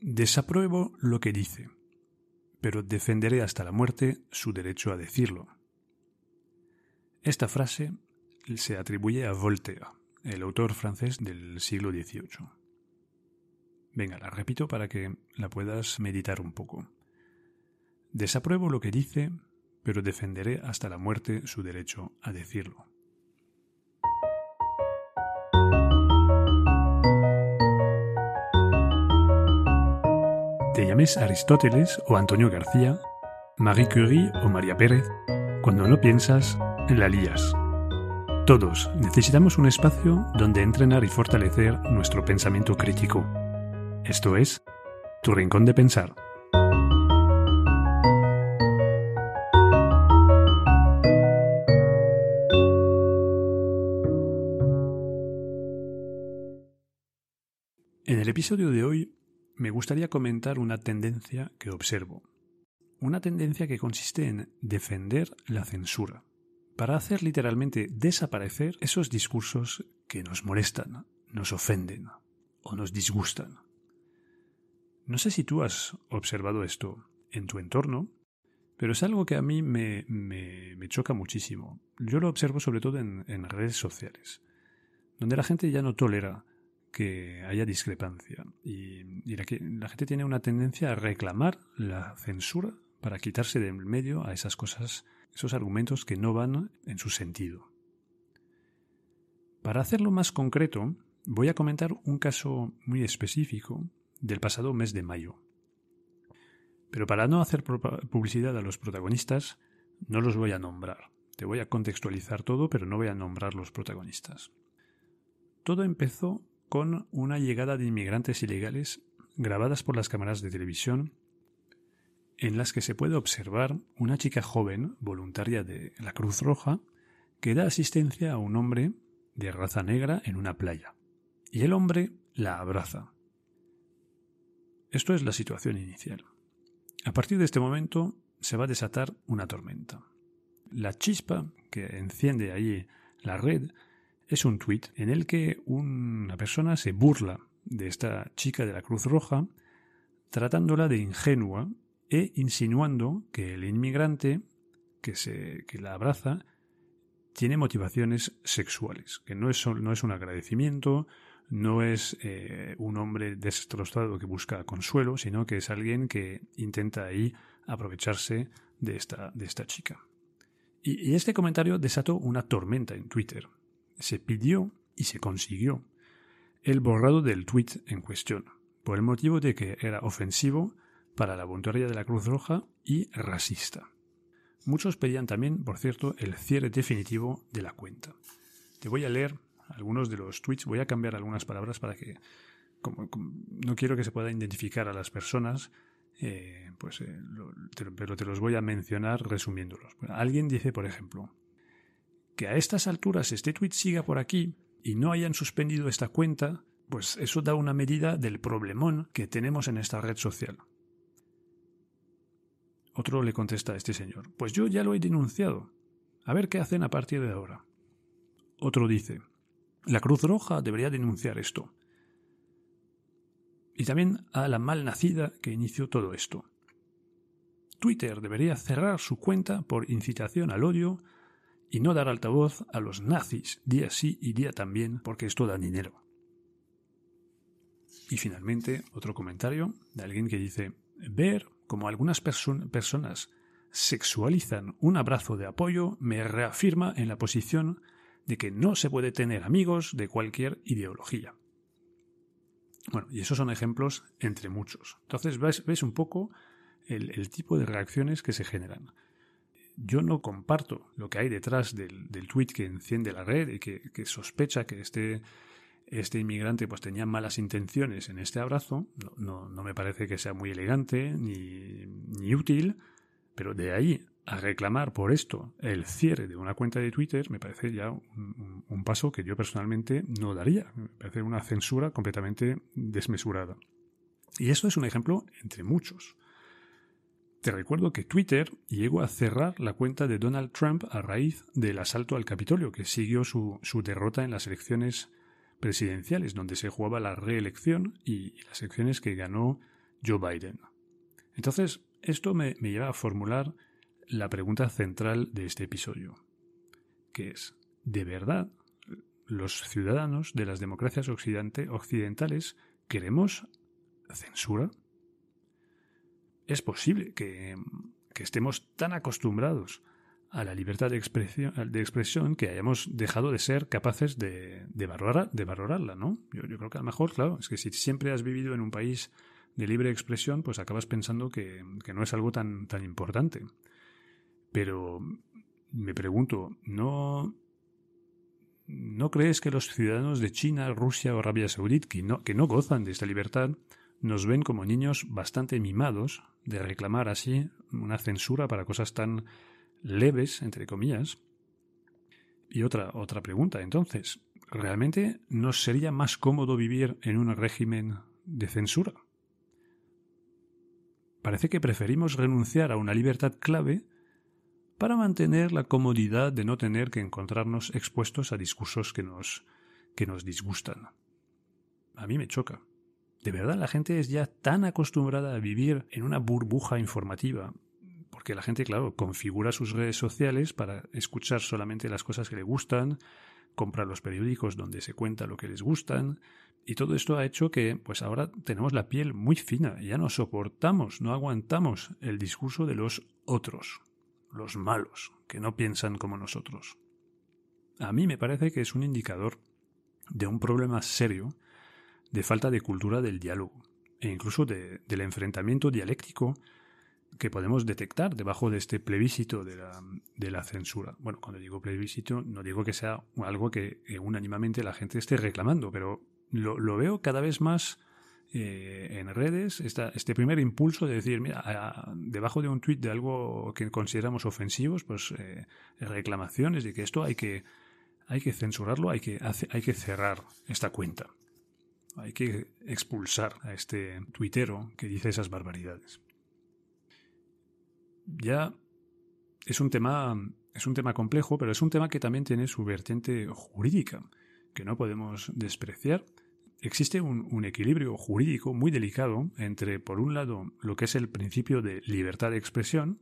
Desapruebo lo que dice, pero defenderé hasta la muerte su derecho a decirlo. Esta frase se atribuye a Voltaire, el autor francés del siglo XVIII. Venga, la repito para que la puedas meditar un poco. Desapruebo lo que dice, pero defenderé hasta la muerte su derecho a decirlo. Te llames Aristóteles o Antonio García, Marie Curie o María Pérez, cuando no piensas, la lías. Todos necesitamos un espacio donde entrenar y fortalecer nuestro pensamiento crítico. Esto es, tu rincón de pensar. En el episodio de hoy me gustaría comentar una tendencia que observo. Una tendencia que consiste en defender la censura, para hacer literalmente desaparecer esos discursos que nos molestan, nos ofenden o nos disgustan. No sé si tú has observado esto en tu entorno, pero es algo que a mí me, choca muchísimo. Yo lo observo sobre todo en, redes sociales, donde la gente ya no tolera que haya discrepancia y, la, gente tiene una tendencia a reclamar la censura para quitarse del medio a esas cosas, esos argumentos que no van en su sentido. Para hacerlo más concreto, voy a comentar un caso muy específico del pasado mes de mayo. Pero para no hacer publicidad a los protagonistas, no los voy a nombrar. Te voy a contextualizar todo, pero no voy a nombrar los protagonistas. Todo empezó con una llegada de inmigrantes ilegales grabadas por las cámaras de televisión en las que se puede observar una chica joven, voluntaria de la Cruz Roja, que da asistencia a un hombre de raza negra en una playa. Y el hombre la abraza. Esto es la situación inicial. A partir de este momento se va a desatar una tormenta. La chispa que enciende allí la red es un tuit en el que una persona se burla de esta chica de la Cruz Roja, tratándola de ingenua e insinuando que el inmigrante que, se, que la abraza tiene motivaciones sexuales, que no es, no es un agradecimiento, no es eh, un hombre destrozado que busca consuelo, sino que es alguien que intenta ahí aprovecharse de esta, de esta chica. Y, y este comentario desató una tormenta en Twitter. Se pidió y se consiguió el borrado del tweet en cuestión, por el motivo de que era ofensivo para la voluntaria de la Cruz Roja y racista. Muchos pedían también, por cierto, el cierre definitivo de la cuenta. Te voy a leer algunos de los tweets, voy a cambiar algunas palabras para que, como, no quiero que se pueda identificar a las personas, eh, pues, eh, pero te los voy a mencionar resumiéndolos. alguien dice, por ejemplo, que a estas alturas este tweet siga por aquí y no hayan suspendido esta cuenta, pues eso da una medida del problemón que tenemos en esta red social. Otro le contesta a este señor, pues yo ya lo he denunciado. A ver qué hacen a partir de ahora. Otro dice, la Cruz Roja debería denunciar esto. Y también a la malnacida que inició todo esto. Twitter debería cerrar su cuenta por incitación al odio y no dar altavoz a los nazis día sí y día también porque esto da dinero. Y finalmente, otro comentario de alguien que dice, ver como algunas personas sexualizan un abrazo de apoyo, me reafirma en la posición de que no se puede tener amigos de cualquier ideología. Bueno, y esos son ejemplos entre muchos. Entonces ves, un poco el, tipo de reacciones que se generan. Yo no comparto lo que hay detrás del, del tweet que enciende la red y que, que sospecha que este este inmigrante pues tenía malas intenciones en este abrazo, no, no, me parece que sea muy elegante ni, ni, útil, pero de ahí a reclamar por esto el cierre de una cuenta de Twitter me parece ya un, un paso que yo personalmente no daría, me parece una censura completamente desmesurada. Y eso es un ejemplo entre muchos. Te recuerdo que Twitter llegó a cerrar la cuenta de Donald Trump a raíz del asalto al Capitolio, que siguió su, su derrota en las elecciones presidenciales, donde se jugaba la reelección y, las elecciones que ganó Joe Biden. Entonces, esto me, me lleva a formular la pregunta central de este episodio, que es, ¿de verdad los ciudadanos de las democracias occidentales queremos censura? ¿Es posible que, estemos tan acostumbrados a la libertad de expresión, de que hayamos dejado de ser capaces de, de, valorarla, ¿no? Yo, creo que a lo mejor, claro, es que si siempre has vivido en un país de libre expresión, pues acabas pensando que, no es algo tan, tan importante. Pero me pregunto, ¿no, ¿no crees que los ciudadanos de China, Rusia o Arabia Saudita, que no gozan de esta libertad, nos ven como niños bastante mimados de reclamar así una censura para cosas tan leves, entre comillas? Y otra, otra pregunta, entonces, ¿realmente nos sería más cómodo vivir en un régimen de censura? Parece que preferimos renunciar a una libertad clave para mantener la comodidad de no tener que encontrarnos expuestos a discursos que nos, que nos disgustan. A mí me choca. De verdad, la gente es ya tan acostumbrada a vivir en una burbuja informativa, porque la gente, claro, configura sus redes sociales para escuchar solamente las cosas que le gustan, compra los periódicos donde se cuenta lo que les gustan, y todo esto ha hecho que, pues ahora tenemos la piel muy fina, ya no soportamos, no aguantamos el discurso de los otros los malos, que no piensan como nosotros. A mí me parece que es un indicador de un problema serio de falta de cultura del diálogo e incluso de, del enfrentamiento dialéctico que podemos detectar debajo de este plebiscito de la, de la, censura. Bueno, cuando digo plebiscito no digo que sea algo que, que unánimamente la gente esté reclamando, pero lo, lo veo cada vez más eh, en redes esta, este primer impulso de decir, mira, debajo de un tuit de algo que consideramos ofensivos, pues eh, reclamaciones de que esto hay que, hay que censurarlo, hay que, hay que cerrar esta cuenta. Hay que expulsar a este tuitero que dice esas barbaridades. Ya es un tema, es un tema complejo, pero es un tema que también tiene su vertiente jurídica, que no podemos despreciar existe un, equilibrio jurídico muy delicado entre, por un lado, lo que es el principio de libertad de expresión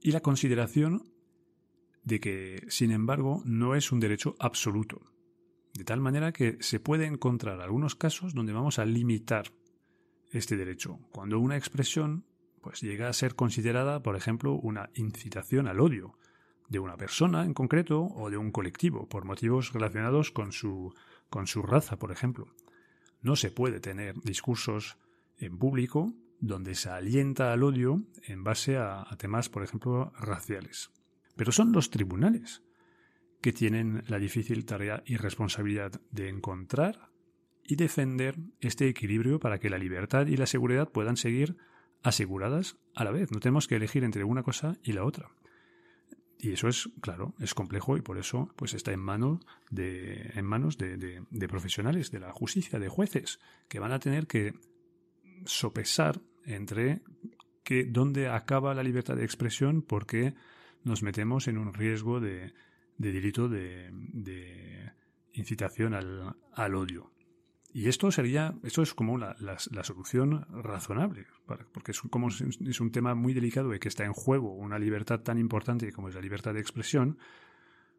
y la consideración de que, sin embargo, no es un derecho absoluto. De tal manera que se puede encontrar algunos casos donde vamos a limitar este derecho, cuando una expresión pues llega a ser considerada, por ejemplo, una incitación al odio de una persona en concreto o de un colectivo por motivos relacionados con su con su raza, por ejemplo. No se puede tener discursos en público donde se alienta al odio en base a, temas, por ejemplo, raciales. Pero son los tribunales que tienen la difícil tarea y responsabilidad de encontrar y defender este equilibrio para que la libertad y la seguridad puedan seguir aseguradas a la vez. No tenemos que elegir entre una cosa y la otra. Y eso es, claro, es complejo y por eso pues está en, de, en manos de, de, profesionales de la justicia, de jueces, que van a tener que sopesar entre que dónde acaba la libertad de expresión porque nos metemos en un riesgo de, de delito de, incitación al, odio. Y esto sería, esto es como la, solución razonable, porque es, como es un tema muy delicado y que está en juego una libertad tan importante como es la libertad de expresión,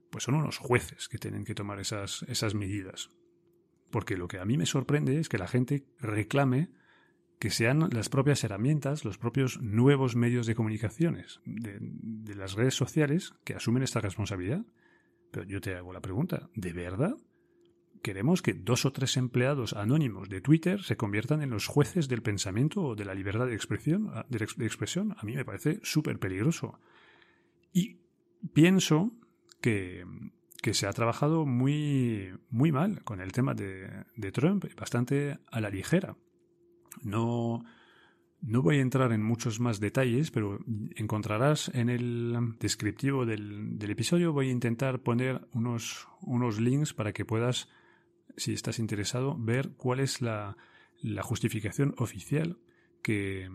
pues son unos jueces que tienen que tomar esas, esas medidas. Porque lo que a mí me sorprende es que la gente reclame que sean las propias herramientas, los propios nuevos medios de comunicaciones de, de las redes sociales que asumen esta responsabilidad. Pero yo te hago la pregunta, ¿de verdad? queremos que dos o tres empleados anónimos de Twitter se conviertan en los jueces del pensamiento o de la libertad de expresión. De expresión. A mí me parece súper peligroso. Y pienso que, que, se ha trabajado muy, muy mal con el tema de Trump, bastante a la ligera. No, no voy a entrar en muchos más detalles, pero encontrarás en el descriptivo del, episodio, voy a intentar poner unos, unos links para que puedas si estás interesado, ver cuál es la, justificación oficial que,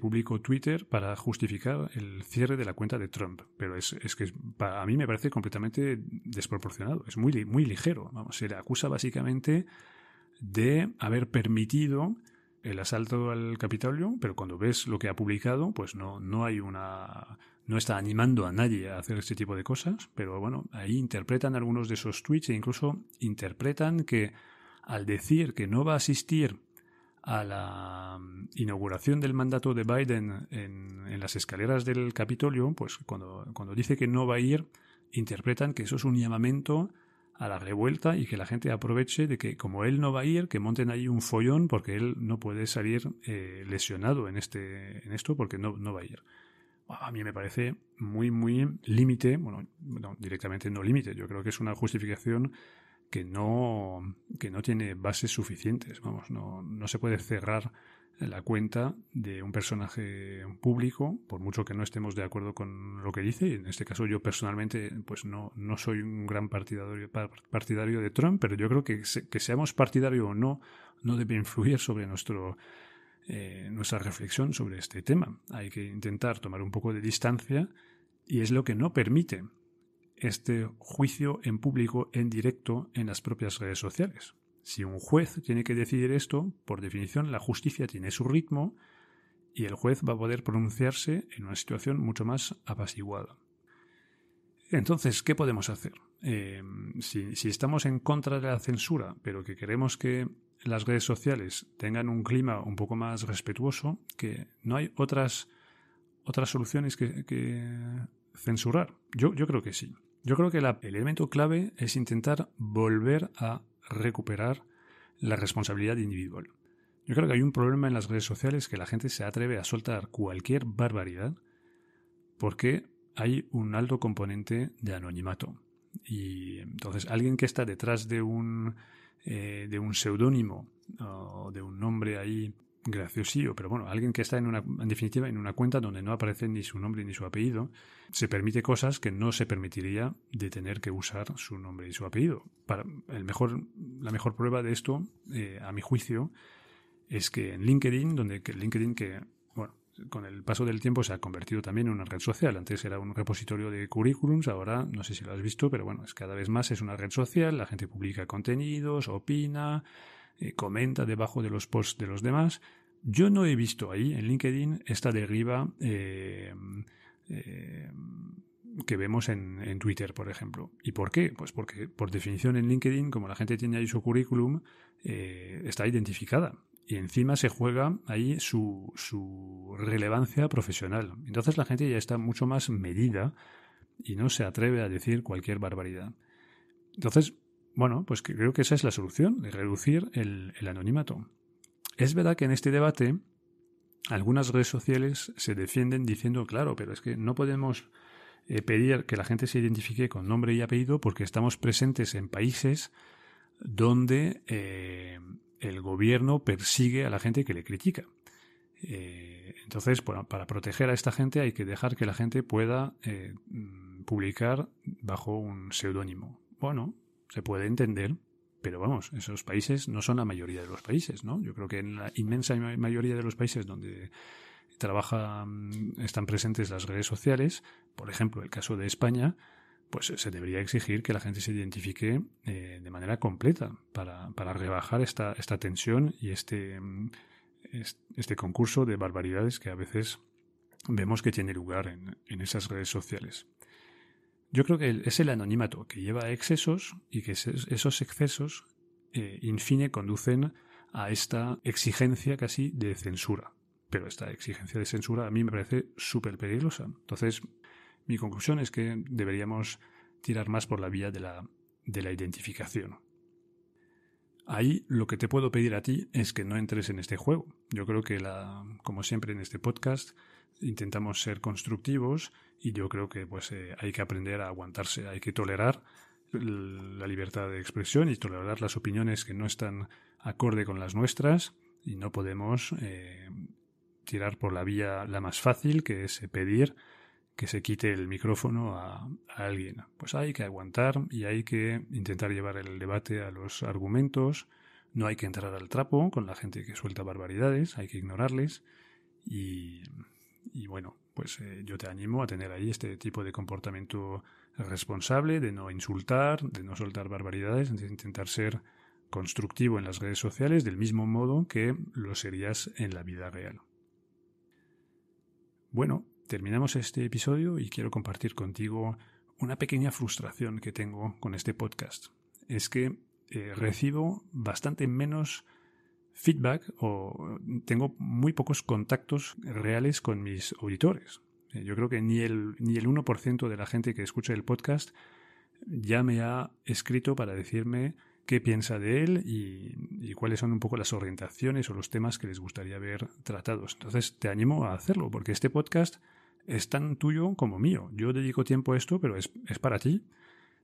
publicó Twitter para justificar el cierre de la cuenta de Trump. Pero es, que a mí me parece completamente desproporcionado. Es muy, muy ligero. Se le acusa básicamente de haber permitido el asalto al Capitolio, pero cuando ves lo que ha publicado, pues no, no hay una. no está animando a nadie a hacer este tipo de cosas, pero bueno, ahí interpretan algunos de esos tweets e incluso interpretan que al decir que no va a asistir a la inauguración del mandato de Biden en, en las escaleras del Capitolio, pues cuando, cuando dice que no va a ir, interpretan que eso es un llamamiento a la revuelta y que la gente aproveche de que como él no va a ir, que monten ahí un follón porque él no puede salir eh, lesionado en, este, en esto porque no, no va a ir. A mí me parece muy, muy límite, bueno, no, directamente no límite, yo creo que es una justificación que no, que no tiene bases suficientes, vamos, no, no se puede cerrar la cuenta de un personaje público, por mucho que no estemos de acuerdo con lo que dice, y en este caso yo personalmente pues no, no soy un gran partidario, partidario de Trump, pero yo creo que, que seamos partidario o no, no debe influir sobre nuestro, eh, nuestra reflexión sobre este tema. Hay que intentar tomar un poco de distancia y es lo que no permite este juicio en público, en directo, en las propias redes sociales. Si un juez tiene que decidir esto, por definición la justicia tiene su ritmo y el juez va a poder pronunciarse en una situación mucho más apaciguada. Entonces, ¿qué podemos hacer? Eh, si, estamos en contra de la censura, pero que queremos que las redes sociales tengan un clima un poco más respetuoso, que no hay otras, otras soluciones que, que censurar. Yo, yo creo que sí. Yo creo que el elemento clave es intentar volver a recuperar la responsabilidad individual. Yo creo que hay un problema en las redes sociales que la gente se atreve a soltar cualquier barbaridad porque hay un alto componente de anonimato. Y entonces alguien que está detrás de un, eh, de un seudónimo o de un nombre ahí graciosillo, pero bueno, alguien que está en una, en definitiva, en una cuenta donde no aparece ni su nombre ni su apellido, se permite cosas que no se permitiría de tener que usar su nombre y su apellido. Para el mejor, la mejor prueba de esto, eh, a mi juicio, es que en LinkedIn, donde que LinkedIn que, bueno, con el paso del tiempo se ha convertido también en una red social. Antes era un repositorio de currículums, ahora no sé si lo has visto, pero bueno, es cada vez más es una red social, la gente publica contenidos, opina, eh, comenta debajo de los posts de los demás. Yo no he visto ahí en LinkedIn esta deriva eh, eh, que vemos en, Twitter, por ejemplo. ¿Y por qué? Pues porque por definición en LinkedIn, como la gente tiene ahí su currículum, está identificada. Y encima se juega ahí su, su relevancia profesional. Entonces la gente ya está mucho más medida y no se atreve a decir cualquier barbaridad. Entonces, bueno, pues creo que esa es la solución, reducir el, anonimato. Es verdad que en este debate algunas redes sociales se defienden diciendo, claro, pero es que no podemos eh, pedir que la gente se identifique con nombre y apellido porque estamos presentes en países donde eh, el gobierno persigue a la gente que le critica. Eh, entonces, para proteger a esta gente hay que dejar que la gente pueda publicar bajo un seudónimo. Bueno, se puede entender, pero vamos, esos países no son la mayoría de los países, ¿no? Yo creo que en la inmensa mayoría de los países donde trabajan, están presentes las redes sociales, por ejemplo, el caso de España, pues se debería exigir que la gente se identifique eh, de manera completa para, para rebajar esta, esta tensión y este, este concurso de barbaridades que a veces vemos que tiene lugar en, en esas redes sociales. Yo creo que es el anonimato que lleva a excesos y que esos excesos, eh, in fine, conducen a esta exigencia casi de censura. Pero esta exigencia de censura a mí me parece súper peligrosa. Entonces, mi conclusión es que deberíamos tirar más por la vía de la, de la identificación. Ahí lo que te puedo pedir a ti es que no entres en este juego. Yo creo que, la, como siempre en este podcast, intentamos ser constructivos y yo creo que pues eh, hay que aprender a aguantarse, hay que tolerar la libertad de expresión y tolerar las opiniones que no están acorde con las nuestras y no podemos eh, tirar por la vía la más fácil que es pedir que se quite el micrófono a, a, alguien. Pues hay que aguantar y hay que intentar llevar el debate a los argumentos. No hay que entrar al trapo con la gente que suelta barbaridades, hay que ignorarles y y bueno, pues eh, yo te animo a tener ahí este tipo de comportamiento responsable, de no insultar, de no soltar barbaridades, de intentar ser constructivo en las redes sociales del mismo modo que lo serías en la vida real. Bueno, terminamos este episodio y quiero compartir contigo una pequeña frustración que tengo con este podcast. Es que eh, recibo bastante menos feedback o tengo muy pocos contactos reales con mis auditores. Eh, yo creo que ni el, ni el 1% de la gente que escucha el podcast ya me ha escrito para decirme qué piensa de él y, cuáles son un poco las orientaciones o los temas que les gustaría ver tratados. Entonces te animo a hacerlo, porque este podcast es tan tuyo como mío. Yo dedico tiempo a esto, pero es, para ti.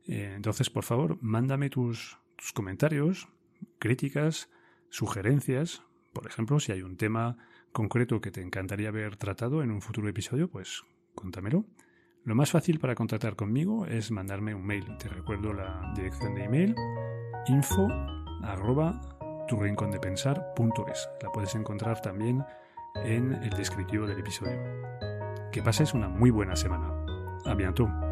Eh, entonces, por favor, mándame tus, tus comentarios, críticas, sugerencias. Por ejemplo, si hay un tema concreto que te encantaría ver tratado en un futuro episodio, pues contámelo. Lo más fácil para contactar conmigo es mandarme un mail. Te recuerdo la dirección de email info arroba La puedes encontrar también en el descriptivo del episodio. Que pases una muy buena semana. A bientôt.